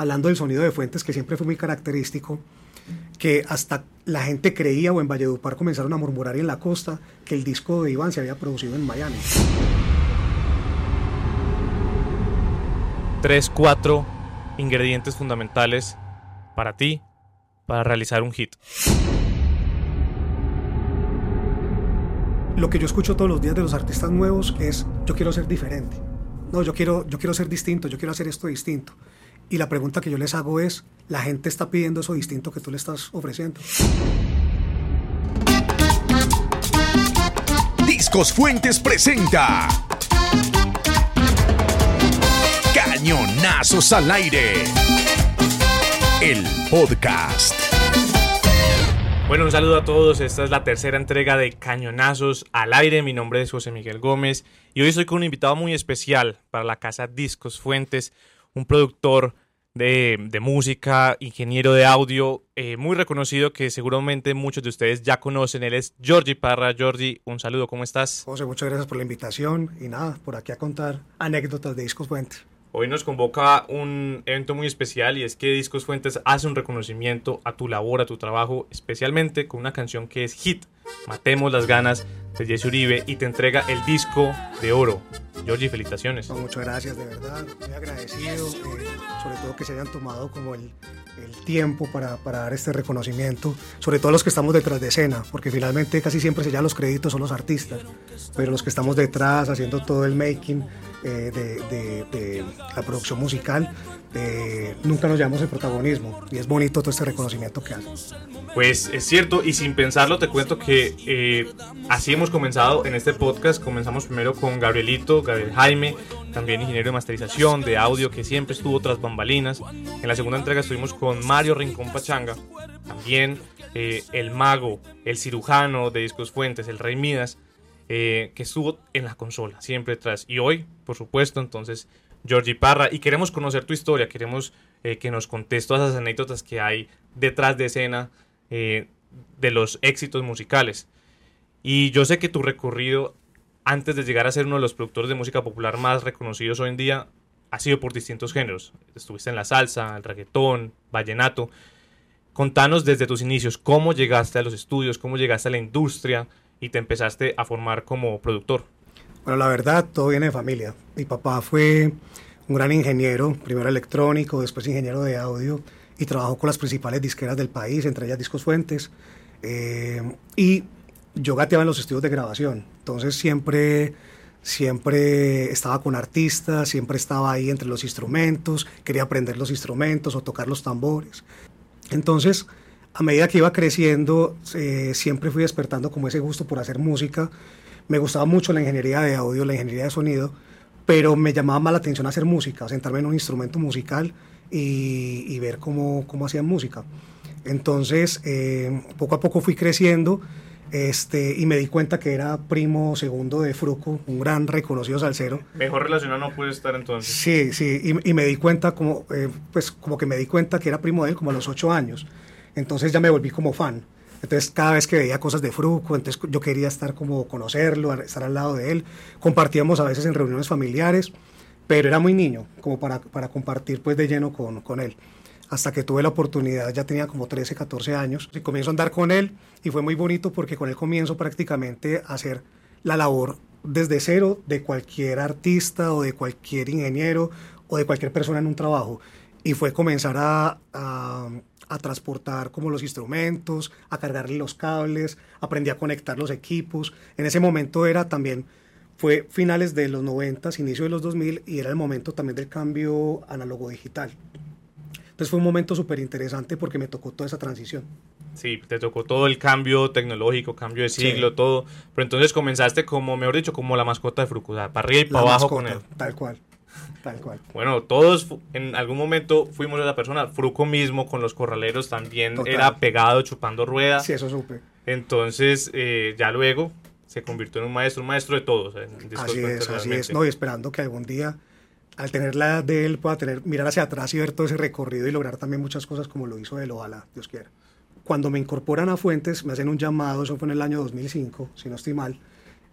hablando del sonido de Fuentes, que siempre fue muy característico, que hasta la gente creía o en Valledupar comenzaron a murmurar en la costa que el disco de Iván se había producido en Miami. Tres, cuatro ingredientes fundamentales para ti para realizar un hit. Lo que yo escucho todos los días de los artistas nuevos es yo quiero ser diferente. No, yo quiero, yo quiero ser distinto, yo quiero hacer esto distinto. Y la pregunta que yo les hago es, ¿la gente está pidiendo eso distinto que tú le estás ofreciendo? Discos Fuentes presenta Cañonazos al aire. El podcast. Bueno, un saludo a todos. Esta es la tercera entrega de Cañonazos al aire. Mi nombre es José Miguel Gómez y hoy estoy con un invitado muy especial para la casa Discos Fuentes, un productor de, música, ingeniero de audio, eh, muy reconocido que seguramente muchos de ustedes ya conocen. Él es Georgie Parra. Georgie, un saludo, ¿cómo estás? José, muchas gracias por la invitación y nada, por aquí a contar anécdotas de Discos Fuentes. Hoy nos convoca un evento muy especial y es que Discos Fuentes hace un reconocimiento a tu labor, a tu trabajo, especialmente con una canción que es hit, Matemos las ganas de Jesse Uribe y te entrega el disco de oro. Georgie, felicitaciones. muchas gracias, de verdad, muy agradecido, eh, sobre todo que se hayan tomado como el, el tiempo para, para, dar este reconocimiento, sobre todo los que estamos detrás de escena, porque finalmente casi siempre se llevan los créditos son los artistas, pero los que estamos detrás haciendo todo el making eh, de, de, la producción musical, eh, nunca nos llevamos el protagonismo y es bonito todo este reconocimiento que hacen. Pues es cierto y sin pensarlo te cuento que eh, así hemos comenzado en este podcast, comenzamos primero con Gabrielito, Gabriel Jaime, también ingeniero de masterización, de audio, que siempre estuvo tras bambalinas. En la segunda entrega estuvimos con Mario Rincón Pachanga, también eh, el mago, el cirujano de Discos Fuentes, el Rey Midas, eh, que estuvo en la consola, siempre tras. Y hoy, por supuesto, entonces, Georgie Parra. Y queremos conocer tu historia, queremos eh, que nos contes todas esas anécdotas que hay detrás de escena de los éxitos musicales. Y yo sé que tu recorrido antes de llegar a ser uno de los productores de música popular más reconocidos hoy en día, ha sido por distintos géneros. Estuviste en la salsa, el reggaetón, vallenato. Contanos desde tus inicios cómo llegaste a los estudios, cómo llegaste a la industria y te empezaste a formar como productor. Bueno, la verdad, todo viene de familia. Mi papá fue un gran ingeniero, primero electrónico, después ingeniero de audio y trabajó con las principales disqueras del país, entre ellas Discos Fuentes. Eh, y yo gateaba en los estudios de grabación, entonces siempre, siempre estaba con artistas, siempre estaba ahí entre los instrumentos, quería aprender los instrumentos o tocar los tambores. Entonces, a medida que iba creciendo, eh, siempre fui despertando como ese gusto por hacer música. Me gustaba mucho la ingeniería de audio, la ingeniería de sonido, pero me llamaba más la atención hacer música, sentarme en un instrumento musical y, ver cómo, cómo hacían música. Entonces, eh, poco a poco fui creciendo este, y me di cuenta que era primo segundo de Fruco, un gran reconocido salsero. Mejor relacionado no puede estar entonces. Sí, sí, y, me di cuenta como, eh, pues como que me di cuenta que era primo de él como a los ocho años. Entonces ya me volví como fan. Entonces cada vez que veía cosas de Fruco, entonces yo quería estar como conocerlo, estar al lado de él. Compartíamos a veces en reuniones familiares, pero era muy niño como para, para compartir pues de lleno con, con él hasta que tuve la oportunidad, ya tenía como 13, 14 años, y comienzo a andar con él y fue muy bonito porque con él comienzo prácticamente a hacer la labor desde cero de cualquier artista o de cualquier ingeniero o de cualquier persona en un trabajo. Y fue comenzar a, transportar como los instrumentos, a cargarle los cables, aprendí a conectar los equipos. En ese momento era también, fue finales de los 90, inicio de los 2000 y era el momento también del cambio análogo digital. Entonces fue un momento súper interesante porque me tocó toda esa transición. Sí, te tocó todo el cambio tecnológico, cambio de siglo, todo. Pero entonces comenzaste como, mejor dicho, como la mascota de Fruco, para arriba y para abajo con él. Tal cual, tal cual. Bueno, todos en algún momento fuimos esa persona. Fruco mismo con los corraleros también era pegado, chupando ruedas. Sí, eso supe. Entonces, eh, ya luego se convirtió en un maestro, un maestro de todos. así es, así es. No, y esperando que algún día al tener la edad de él, pueda tener, mirar hacia atrás y ver todo ese recorrido y lograr también muchas cosas como lo hizo él, ojalá, Dios quiera. Cuando me incorporan a Fuentes, me hacen un llamado, eso fue en el año 2005, si no estoy mal,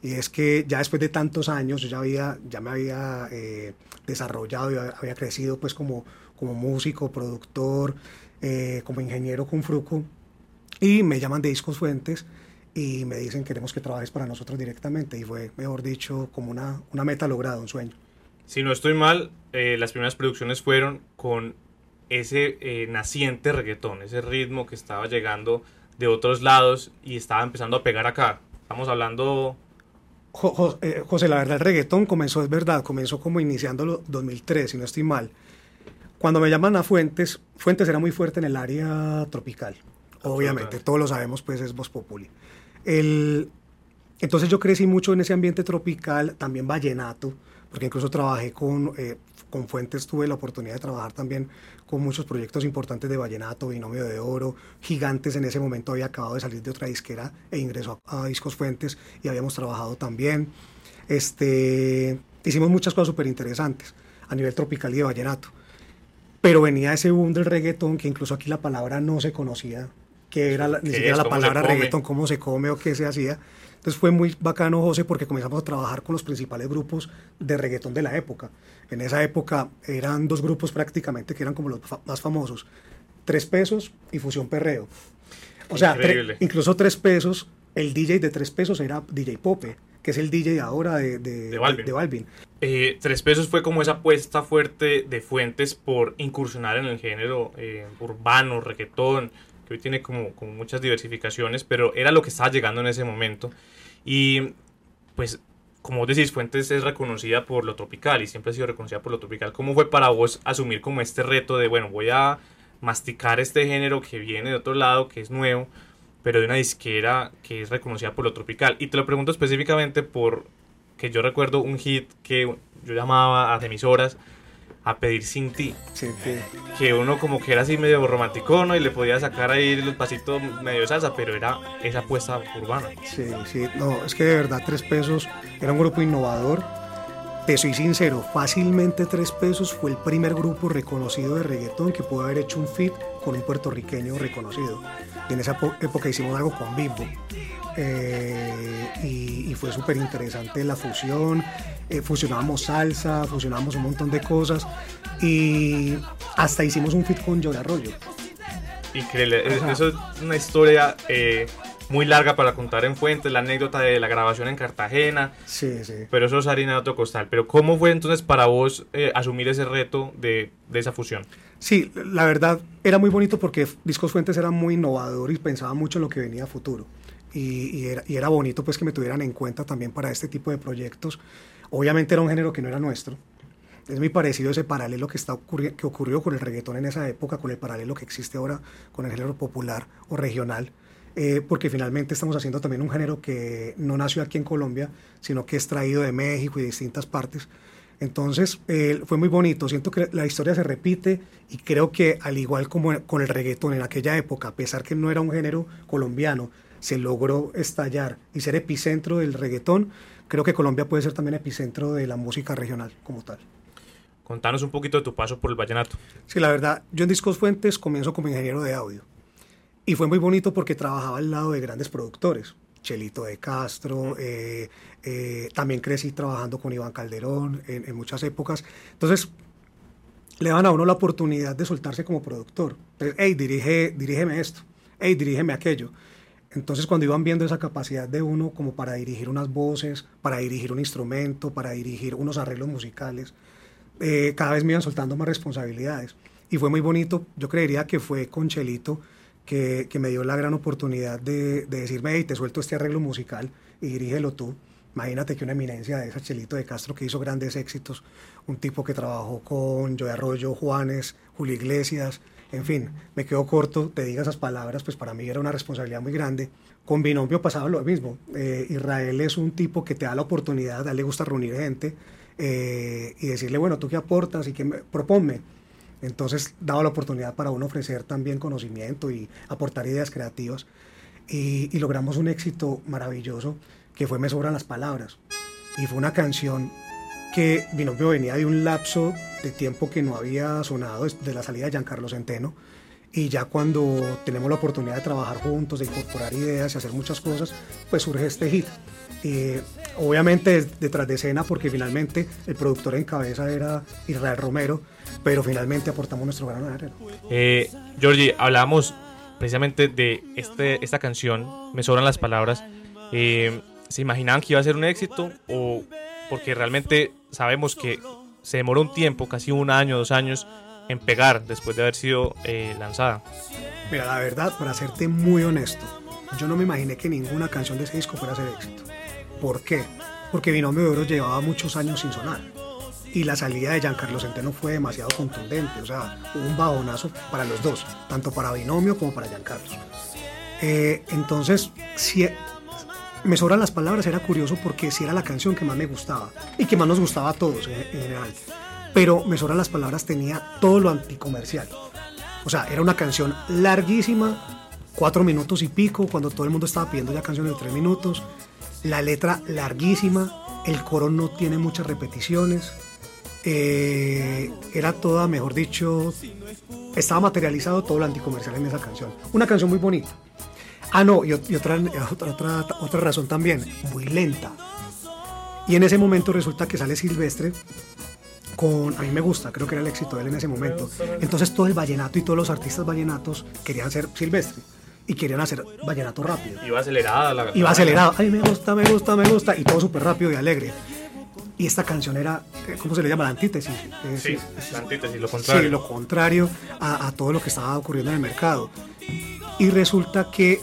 y es que ya después de tantos años yo ya, había, ya me había eh, desarrollado, y había crecido pues como como músico, productor, eh, como ingeniero con Fruco, y me llaman de Discos Fuentes y me dicen queremos que trabajes para nosotros directamente, y fue, mejor dicho, como una, una meta lograda, un sueño. Si no estoy mal, eh, las primeras producciones fueron con ese eh, naciente reggaetón, ese ritmo que estaba llegando de otros lados y estaba empezando a pegar acá. Estamos hablando... Eh, José, la verdad, el reggaetón comenzó, es verdad, comenzó como iniciándolo 2003, si no estoy mal. Cuando me llaman a Fuentes, Fuentes era muy fuerte en el área tropical. Obviamente, todos lo sabemos, pues es Voz Populi. El, entonces yo crecí mucho en ese ambiente tropical, también vallenato, porque incluso trabajé con, eh, con Fuentes, tuve la oportunidad de trabajar también con muchos proyectos importantes de Vallenato, Binomio de Oro, Gigantes en ese momento había acabado de salir de otra disquera e ingresó a, Discos Fuentes y habíamos trabajado también. Este, hicimos muchas cosas súper interesantes a nivel tropical y de Vallenato. Pero venía ese boom del reggaetón, que incluso aquí la palabra no se conocía, que era ni siquiera la palabra reggaetón, cómo se come o qué se hacía. Entonces fue muy bacano, José, porque comenzamos a trabajar con los principales grupos de reggaetón de la época. En esa época eran dos grupos prácticamente que eran como los más famosos, Tres Pesos y Fusión Perreo. O sea, incluso Tres Pesos, el DJ de Tres Pesos era DJ Pope, que es el DJ ahora de, de, Balvin. Eh, tres Pesos fue como esa apuesta fuerte de Fuentes por incursionar en el género eh, urbano, reggaetón, que hoy tiene como, como muchas diversificaciones, pero era lo que estaba llegando en ese momento. Y pues, como decís, Fuentes es reconocida por lo tropical y siempre ha sido reconocida por lo tropical. ¿Cómo fue para vos asumir como este reto de, bueno, voy a masticar este género que viene de otro lado, que es nuevo, pero de una disquera que es reconocida por lo tropical? Y te lo pregunto específicamente por que yo recuerdo un hit que yo llamaba a emisoras a pedir sin ti. Que uno como que era así medio romanticono y le podía sacar ahí los pasitos medio salsa, pero era esa apuesta urbana. Sí, sí, no, es que de verdad Tres Pesos era un grupo innovador. Te soy sincero, fácilmente Tres Pesos fue el primer grupo reconocido de reggaetón que pudo haber hecho un fit con un puertorriqueño reconocido. Y en esa época hicimos algo con Bimbo. Eh, y, fue súper interesante la fusión. Eh, fusionábamos salsa, fusionábamos un montón de cosas y hasta hicimos un fit con Joy Arroyo. Increíble, eso es una historia eh, muy larga para contar en fuentes, la anécdota de la grabación en Cartagena. Sí, sí. Pero eso es harina de otro costal. Pero ¿cómo fue entonces para vos asumir ese reto de, de, esa fusión? Sí, la verdad era muy bonito porque Discos Fuentes era muy innovador y pensaba mucho en lo que venía a futuro y, era, bonito pues que me tuvieran en cuenta también para este tipo de proyectos. Obviamente era un género que no era nuestro. Es muy parecido ese paralelo que, está que ocurrió con el reggaetón en esa época, con el paralelo que existe ahora con el género popular o regional. Eh, porque finalmente estamos haciendo también un género que no nació aquí en Colombia, sino que es traído de México y distintas partes. Entonces eh, fue muy bonito, siento que la historia se repite y creo que al igual como con el reggaetón en aquella época, a pesar que no era un género colombiano, se logró estallar y ser epicentro del reggaetón, creo que Colombia puede ser también epicentro de la música regional como tal. Contanos un poquito de tu paso por el vallenato. Sí, la verdad, yo en Discos Fuentes comienzo como ingeniero de audio. Y fue muy bonito porque trabajaba al lado de grandes productores. Chelito de Castro, eh, eh, también crecí trabajando con Iván Calderón en, muchas épocas. Entonces, le dan a uno la oportunidad de soltarse como productor. Entonces, hey, dirige, dirígeme esto, hey, dirígeme aquello. Entonces cuando iban viendo esa capacidad de uno como para dirigir unas voces, para dirigir un instrumento, para dirigir unos arreglos musicales, eh, cada vez me iban soltando más responsabilidades. Y fue muy bonito, yo creería que fue con Chelito que, me dio la gran oportunidad de, decirme, hey, te suelto este arreglo musical y dirígelo tú. Imagínate que una eminencia de esa Chelito de Castro que hizo grandes éxitos, un tipo que trabajó con Joe Arroyo, Juanes, Julio Iglesias, en fin, me quedo corto, te diga esas palabras, pues para mí era una responsabilidad muy grande. Con Binomio pasaba lo mismo. Eh, Israel es un tipo que te da la oportunidad, a él le gusta reunir gente eh, y decirle, bueno, tú qué aportas y qué me, proponme. Entonces daba la oportunidad para uno ofrecer también conocimiento y aportar ideas creativas. Y, y logramos un éxito maravilloso que fue Me Sobran las Palabras. Y fue una canción que Binomio venía de un lapso de tiempo que no había sonado de la salida de Giancarlo Centeno y ya cuando tenemos la oportunidad de trabajar juntos, de incorporar ideas y hacer muchas cosas, pues surge este hit. Eh, obviamente detrás de escena porque finalmente el productor en cabeza era Israel Romero, pero finalmente aportamos nuestro grano de arena. Eh, Georgie, hablábamos precisamente de este, esta canción, Me sobran las palabras. Eh, ¿Se imaginaban que iba a ser un éxito o porque realmente sabemos que se demoró un tiempo, casi un año, dos años, en pegar después de haber sido eh, lanzada? Mira, la verdad, para serte muy honesto, yo no me imaginé que ninguna canción de ese disco fuera a ser éxito. ¿Por qué? Porque Binomio de Oro llevaba muchos años sin sonar. Y la salida de Giancarlo Centeno fue demasiado contundente. O sea, un bajonazo para los dos, tanto para Binomio como para Giancarlo. Eh, entonces, si me sobran las palabras, era curioso porque si era la canción que más me gustaba y que más nos gustaba a todos en, general. Pero me sobran las palabras tenía todo lo anticomercial. O sea, era una canción larguísima, cuatro minutos y pico, cuando todo el mundo estaba pidiendo ya canciones de tres minutos la letra larguísima, el coro no tiene muchas repeticiones, eh, era toda, mejor dicho, estaba materializado todo lo anticomercial en esa canción. Una canción muy bonita. Ah, no, y, otra, otra, otra, razón también, muy lenta. Y en ese momento resulta que sale Silvestre con, a mí me gusta, creo que era el éxito de él en ese momento. Entonces todo el vallenato y todos los artistas vallenatos querían ser Silvestre y querían hacer vallenato rápido. Iba acelerada la Iba acelerada. Ay, me gusta, me gusta, me gusta. Y todo súper rápido y alegre. Y esta canción era, eh, ¿cómo se le llama? La antítesis. sí, la antítesis, lo contrario. Sí, lo contrario a, a, todo lo que estaba ocurriendo en el mercado. Y resulta que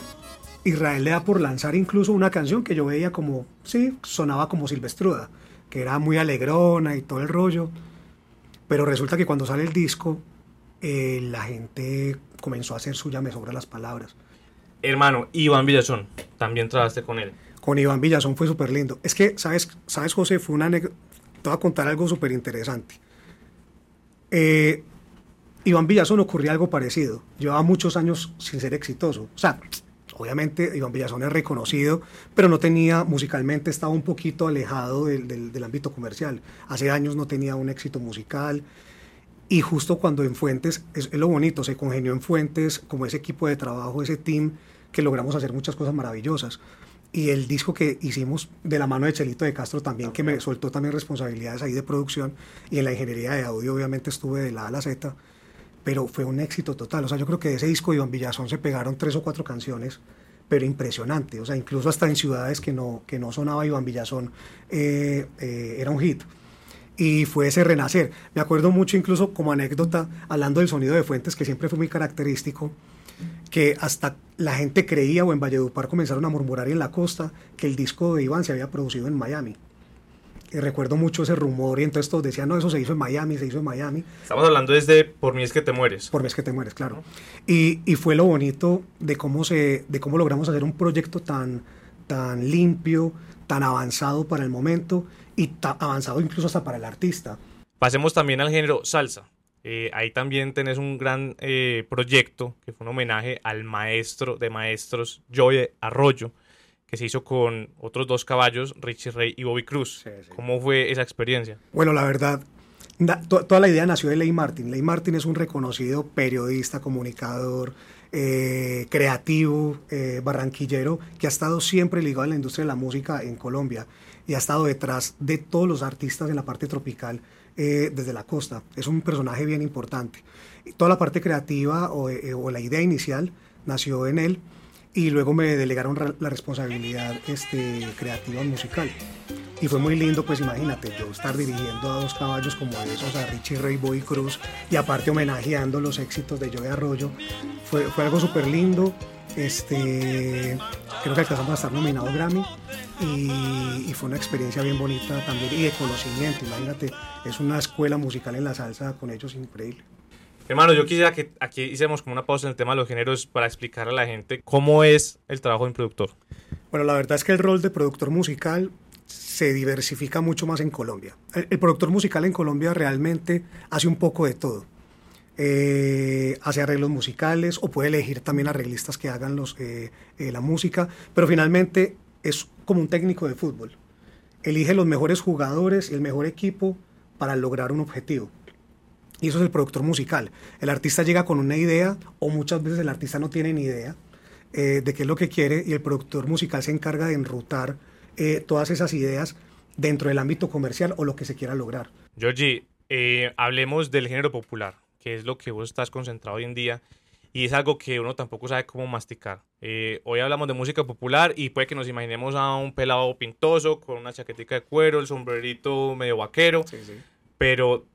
Israel le da por lanzar incluso una canción que yo veía como, sí, sonaba como silvestruda, que era muy alegrona y todo el rollo. Pero resulta que cuando sale el disco, eh, la gente comenzó a hacer suya, me sobra las palabras hermano, Iván Villazón, también trabajaste con él. Con Iván Villazón fue súper lindo. Es que, ¿sabes, ¿sabes, José? Fue una Te voy a contar algo súper interesante. Eh, Iván Villazón ocurría algo parecido. Llevaba muchos años sin ser exitoso. O sea, obviamente Iván Villazón es reconocido, pero no tenía, musicalmente estaba un poquito alejado del, del ámbito comercial. Hace años no tenía un éxito musical. Y justo cuando en Fuentes, es, lo bonito, se congenió en Fuentes como ese equipo de trabajo, ese team, que logramos hacer muchas cosas maravillosas. Y el disco que hicimos de la mano de Chelito de Castro también, que me soltó también responsabilidades ahí de producción y en la ingeniería de audio obviamente estuve de la A a la Z, pero fue un éxito total. O sea, yo creo que de ese disco de Iván Villazón se pegaron tres o cuatro canciones, pero impresionante. O sea, incluso hasta en ciudades que no, que no sonaba Iván Villazón, eh, eh, era un hit y fue ese renacer. Me acuerdo mucho incluso como anécdota, hablando del sonido de Fuentes, que siempre fue muy característico, que hasta la gente creía o en Valledupar comenzaron a murmurar en la costa que el disco de Iván se había producido en Miami. Recuerdo mucho ese rumor y entonces todos decían, no, eso se hizo en Miami, se hizo en Miami. Estamos hablando desde Por mí es que te mueres. Por mí es que te mueres, claro. Y, y, fue lo bonito de cómo, se, de cómo logramos hacer un proyecto tan, tan limpio, tan avanzado para el momento y avanzado incluso hasta para el artista. Pasemos también al género salsa. Eh, ahí también tenés un gran eh, proyecto que fue un homenaje al maestro de maestros Joey Arroyo, que se hizo con otros dos caballos, Richie Ray y Bobby Cruz. ¿Cómo fue esa experiencia? Bueno, la verdad, toda la idea nació de Ley Martin. Ley Martin es un reconocido periodista, comunicador, eh, creativo, barranquillero, que ha estado siempre ligado a la industria de la música en Colombia y ha estado detrás de todos los artistas en la parte tropical eh, desde la costa. Es un personaje bien importante. toda la parte creativa eh, o, la idea inicial nació en él y luego me delegaron la responsabilidad este, creativa musical. Y fue muy lindo, pues imagínate, yo estar dirigiendo a dos caballos como esos, a Richie Ray Boy Cruz, y aparte homenajeando los éxitos de Joey Arroyo. Fue, fue algo súper lindo. Este, creo que alcanzamos a estar nominados Grammy y, fue una experiencia bien bonita también y de conocimiento. Imagínate, es una escuela musical en la salsa con ellos increíble. Hermano, yo quisiera que aquí hiciéramos como una pausa en el tema de los géneros para explicar a la gente cómo es el trabajo de un productor. Bueno, la verdad es que el rol de productor musical se diversifica mucho más en Colombia. el productor musical en Colombia realmente hace un poco de todo eh, hace arreglos musicales o puede elegir también arreglistas que hagan los, eh, eh, la música, pero finalmente es como un técnico de fútbol. Elige los mejores jugadores y el mejor equipo para lograr un objetivo. Y eso es el productor musical. El artista llega con una idea o muchas veces el artista no tiene ni idea eh, de qué es lo que quiere y el productor musical se encarga de enrutar eh, todas esas ideas dentro del ámbito comercial o lo que se quiera lograr. Georgie, eh, hablemos del género popular, que es lo que vos estás concentrado hoy en día y es algo que uno tampoco sabe cómo masticar. hoy hablamos de música popular y puede que nos imaginemos a un pelado pintoso con una chaquetica de cuero, el sombrerito medio vaquero, pero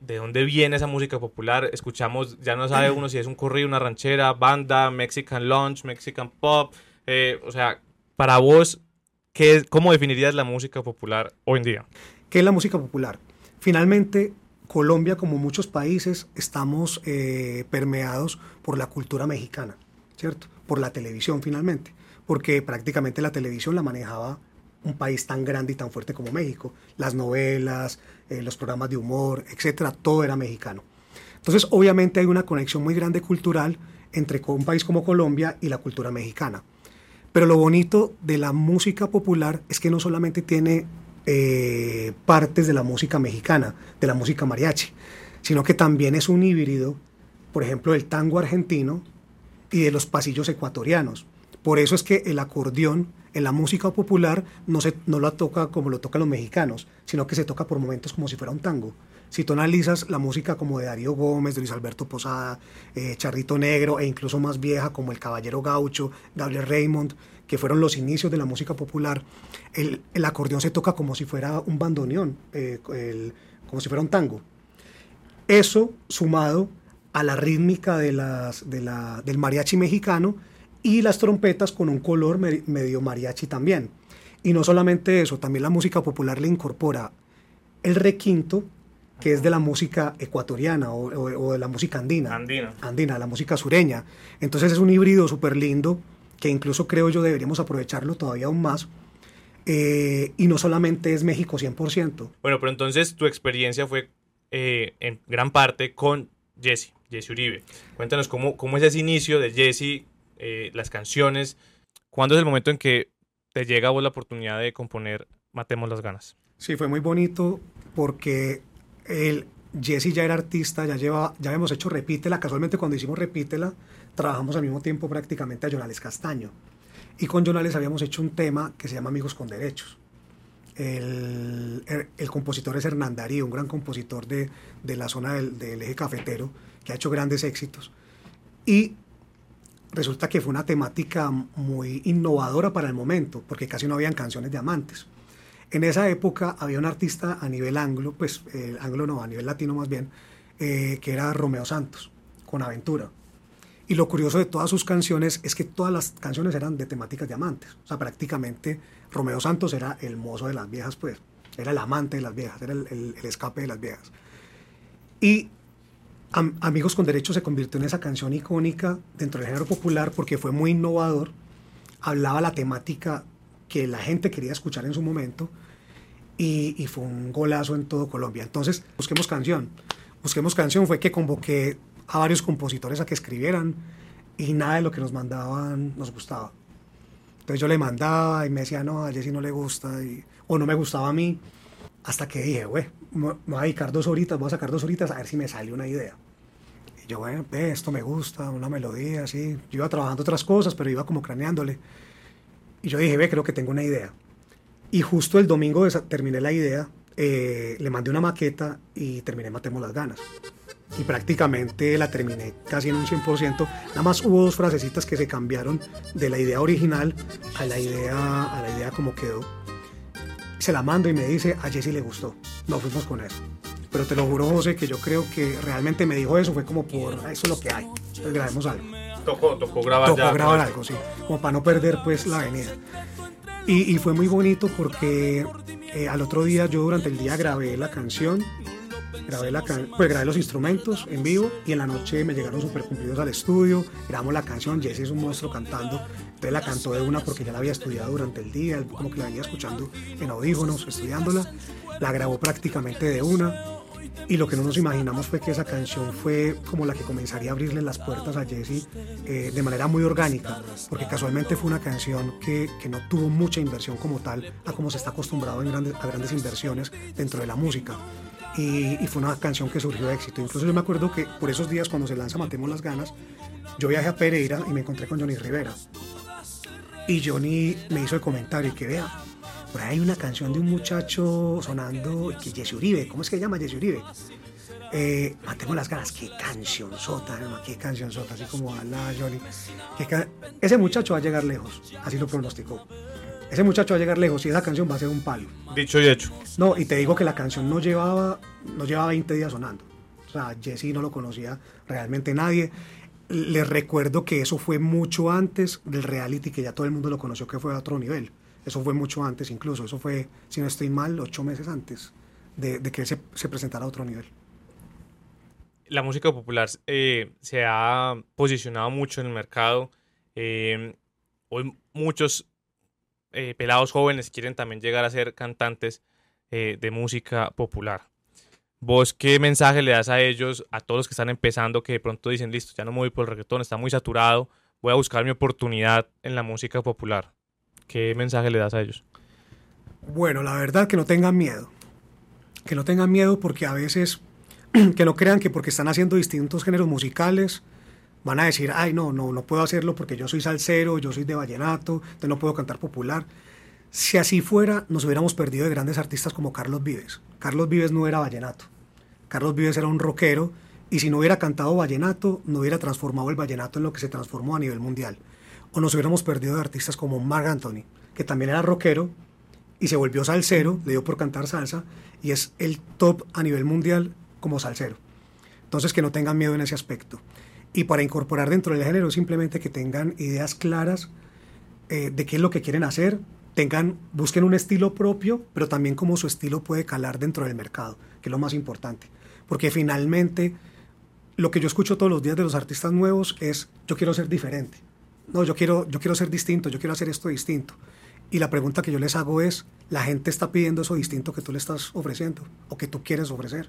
de dónde viene esa música popular. Escuchamos, ya no sabe uno si es un corrido, una ranchera, banda, Mexican Lunch, Mexican Pop. Eh, o sea, para vos, ¿qué, ¿cómo definirías la música popular hoy en día? ¿Qué es la música popular? Finalmente, Colombia, como muchos países, estamos eh, permeados por la cultura mexicana, ¿cierto? Por la televisión, finalmente. Porque prácticamente la televisión la manejaba un país tan grande y tan fuerte como México. Las novelas, eh, los programas de humor, etcétera, todo era mexicano. Entonces, obviamente hay una conexión muy grande cultural entre un país como Colombia y la cultura mexicana. Pero lo bonito de la música popular es que no solamente tiene eh, partes de la música mexicana, de la música mariachi, sino que también es un híbrido, por ejemplo, del tango argentino y de los pasillos ecuatorianos. Por eso es que el acordeón en la música popular no, se, no la toca como lo tocan los mexicanos, sino que se toca por momentos como si fuera un tango. Si tú analizas la música como de Darío Gómez, Luis Alberto Posada, eh, Charrito Negro e incluso más vieja como El Caballero Gaucho, Gabriel Raymond, que fueron los inicios de la música popular, el, acordeón se toca como si fuera un bandoneón, eh, como si fuera un tango. Eso sumado a la rítmica de las, de la, del mariachi mexicano, y las trompetas con un color medio mariachi también. Y no solamente eso, también la música popular le incorpora el requinto, que es de la música ecuatoriana o, de la música andina. Andina. Andina, la música sureña. Entonces es un híbrido súper lindo que incluso creo yo deberíamos aprovecharlo todavía aún más. Eh, y no solamente es México 100%. Bueno, pero entonces tu experiencia fue eh, en gran parte con Jesse, Jesse Uribe. Cuéntanos cómo, cómo es ese inicio de Jesse eh, las canciones. ¿Cuándo es el momento en que te llega a vos la oportunidad de componer Matemos las ganas? Sí, fue muy bonito porque el Jesse ya era artista, ya lleva, ya habíamos hecho Repítela. Casualmente cuando hicimos Repítela, trabajamos al mismo tiempo prácticamente a Jonales Castaño. Y con Jonales habíamos hecho un tema que se llama Amigos con Derechos. El, el, compositor es Hernán Darío, un gran compositor de, de la zona del, del, eje cafetero, que ha hecho grandes éxitos. Y resulta que fue una temática muy innovadora para el momento, porque casi no habían canciones de amantes. En esa época había un artista a nivel anglo, pues el anglo no, a nivel latino más bien, eh, que era Romeo Santos, con Aventura. Y lo curioso de todas sus canciones es que todas las canciones eran de temáticas de amantes. O sea, prácticamente Romeo Santos era el mozo de las viejas, pues. Era el amante de las viejas, era el, el escape de las viejas. Y Amigos con Derechos se convirtió en esa canción icónica dentro del género popular porque fue muy innovador, hablaba la temática que la gente quería escuchar en su momento y, fue un golazo en todo Colombia. Entonces, busquemos canción. Busquemos canción fue que convoqué a varios compositores a que escribieran y nada de lo que nos mandaban nos gustaba. Entonces yo le mandaba y me decía, no, a Jessy no le gusta, y, o no me gustaba a mí. Hasta que dije, güey, me voy a dedicar dos horitas, voy a sacar dos horitas a ver si me sale una idea. Y yo, bueno, ve, esto me gusta, una melodía, así. Yo iba trabajando otras cosas, pero iba como craneándole. Y yo dije, ve, creo que tengo una idea. Y justo el domingo terminé la idea, eh, le mandé una maqueta y terminé Matemos las ganas. Y prácticamente la terminé casi en un 100%. Nada más hubo dos frasecitas que se cambiaron de la idea original a la idea, a la idea como quedó se la mando y me dice, a Jessy le gustó. No fuimos con eso. Pero te lo juro, José, que yo creo que realmente me dijo eso, fue como por, eso es lo que hay. Entonces grabemos algo. Tocó, tocó grabar tocó grabar algo, sí. Como para no perder pues la avenida. Y, y fue muy bonito porque eh, al otro día yo durante el día grabé la canción grabé, la pues grabé los instrumentos en vivo y en la noche me llegaron super cumplidos al estudio, grabamos la canción, Jesse es un monstruo cantando, la cantó de una porque ya la había estudiado durante el día, como que la venía escuchando en audífonos, estudiándola, la grabó prácticamente de una y lo que no nos imaginamos fue que esa canción fue como la que comenzaría a abrirle las puertas a Jesse eh, de manera muy orgánica, porque casualmente fue una canción que, que, no tuvo mucha inversión como tal, a como se está acostumbrado grandes, a grandes inversiones dentro de la música y, y, fue una canción que surgió de éxito. Incluso yo me acuerdo que por esos días cuando se lanza Matemos las Ganas, yo viajé a Pereira y me encontré con Johnny Rivera. Y Johnny me hizo el comentario que vea, por ahí hay una canción de un muchacho sonando, que Jesse Uribe, ¿cómo es que se llama Jesse Uribe? Eh, matemos las ganas, qué canción sota, hermano, qué canción sota, así como habla Johnny. Ese muchacho va a llegar lejos, así lo pronosticó. Ese muchacho va a llegar lejos y esa canción va a ser un palo. Dicho y hecho. No, y te digo que la canción no llevaba, no llevaba 20 días sonando. O sea, Jesse no lo conocía realmente nadie. Les recuerdo que eso fue mucho antes del reality, que ya todo el mundo lo conoció, que fue a otro nivel. Eso fue mucho antes incluso. Eso fue, si no estoy mal, ocho meses antes de, que se presentara a otro nivel la música popular eh, se ha posicionado mucho en el mercado. Eh, hoy muchos eh, pelados jóvenes quieren también llegar a ser cantantes de música popular. ¿Vos qué mensaje le das a ellos, a todos los que están empezando, que de pronto dicen, listo, ya no me voy por el reggaetón, está muy saturado, voy a buscar mi oportunidad en la música popular? ¿Qué mensaje le das a ellos? Bueno, la verdad que no tengan miedo. Que no tengan miedo porque a veces que no crean que porque están haciendo distintos géneros musicales van a decir, ay, no, no, no puedo hacerlo porque yo soy salsero, yo soy de vallenato, entonces no puedo cantar popular. Si así fuera, nos hubiéramos perdido de grandes artistas como Carlos Vives. Carlos Vives no era vallenato. Carlos Vives era un rockero y si no hubiera cantado vallenato, no hubiera transformado el vallenato en lo que se transformó a nivel mundial. O nos hubiéramos perdido de artistas como Marc Anthony, que también era rockero y se volvió salsero, le dio por cantar salsa y es el top a nivel mundial como salsero. Entonces que no tengan miedo en ese aspecto. Y para incorporar dentro del género simplemente que tengan ideas claras eh, de qué es lo que quieren hacer, tengan, busquen un estilo propio, pero también cómo su estilo puede calar dentro del mercado, que es lo más importante. Porque finalmente lo que yo escucho todos los días de los artistas nuevos es yo quiero ser diferente. No, yo quiero, yo quiero ser distinto, yo quiero hacer esto distinto. Y la pregunta que yo les hago es, ¿la gente está pidiendo eso distinto que tú le estás ofreciendo o que tú quieres ofrecer?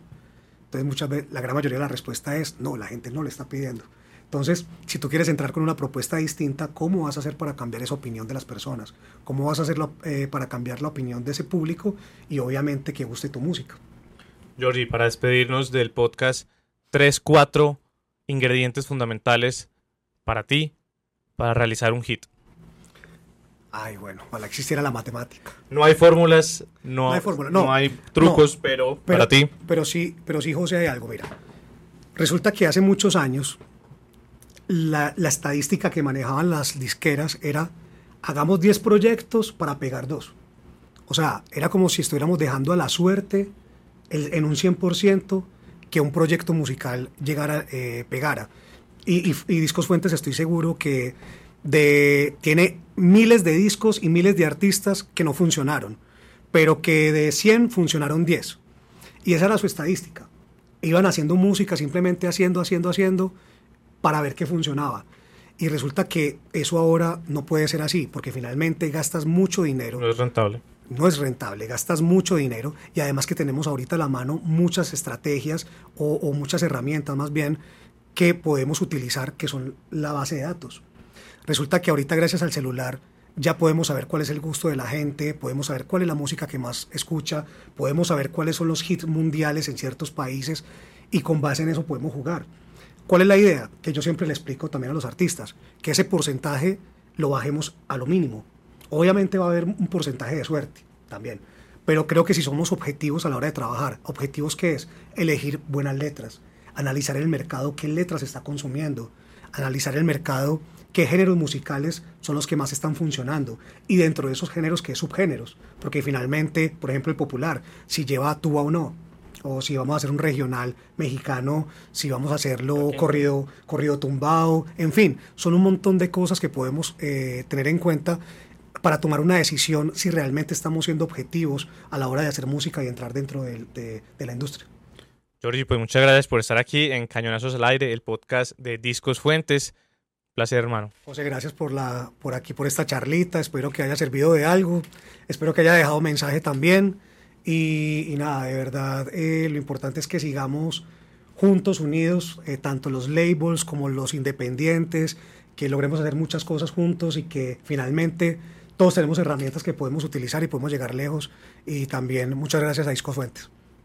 Entonces, muchas veces, la gran mayoría de la respuesta es no, la gente no le está pidiendo. Entonces, si tú quieres entrar con una propuesta distinta, ¿cómo vas a hacer para cambiar esa opinión de las personas? ¿Cómo vas a hacer eh, para cambiar la opinión de ese público y obviamente que guste tu música? Georgie, para despedirnos del podcast, tres, cuatro ingredientes fundamentales para ti para realizar un hit. Ay, bueno, ojalá existiera la matemática. No hay fórmulas, no, hay, no, hay trucos, pero, para ti. Pero sí, pero sí, José, hay algo, mira. Resulta que hace muchos años la, estadística que manejaban las disqueras era hagamos 10 proyectos para pegar dos. O sea, era como si estuviéramos dejando a la suerte en un 100% que un proyecto musical llegara, eh, pegara. Y Discos Fuentes estoy seguro que de, tiene miles de discos y miles de artistas que no funcionaron, pero que de 100 funcionaron 10. Y esa era su estadística. Iban haciendo música, simplemente haciendo, haciendo, haciendo, para ver qué funcionaba. Y resulta que eso ahora no puede ser así, porque finalmente gastas mucho dinero. No es rentable. No es rentable, gastas mucho dinero y además que tenemos ahorita a la mano muchas estrategias o, o muchas herramientas más bien que podemos utilizar que son la base de datos. Resulta que ahorita gracias al celular ya podemos saber cuál es el gusto de la gente, podemos saber cuál es la música que más escucha, podemos saber cuáles son los hits mundiales en ciertos países y con base en eso podemos jugar. ¿Cuál es la idea? Que yo siempre le explico también a los artistas, que ese porcentaje lo bajemos a lo mínimo. Obviamente va a haber un porcentaje de suerte también, pero creo que si somos objetivos a la hora de trabajar, objetivos que es elegir buenas letras, analizar el mercado, qué letras está consumiendo, analizar el mercado qué géneros musicales son los que más están funcionando y dentro de esos géneros qué subgéneros, porque finalmente, por ejemplo, el popular, si lleva tuba o no, o si vamos a hacer un regional mexicano, si vamos a hacerlo corrido, corrido tumbado, en fin, son un montón de cosas que podemos eh, tener en cuenta para tomar una decisión si realmente estamos siendo objetivos a la hora de hacer música y entrar dentro de, de la industria. Jorge, pues muchas gracias por estar aquí en Cañonazos al Aire, el podcast de Discos Fuentes. Placer, hermano. José, gracias por, la, por aquí, por esta charlita. Espero que haya servido de algo. Espero que haya dejado mensaje también. Y, nada, de verdad, eh, lo importante es que sigamos juntos, unidos, eh, tanto los labels como los independientes, que logremos hacer muchas cosas juntos y que finalmente todos tenemos herramientas que podemos utilizar y podemos llegar lejos. Y también muchas gracias a Disco Fuentes.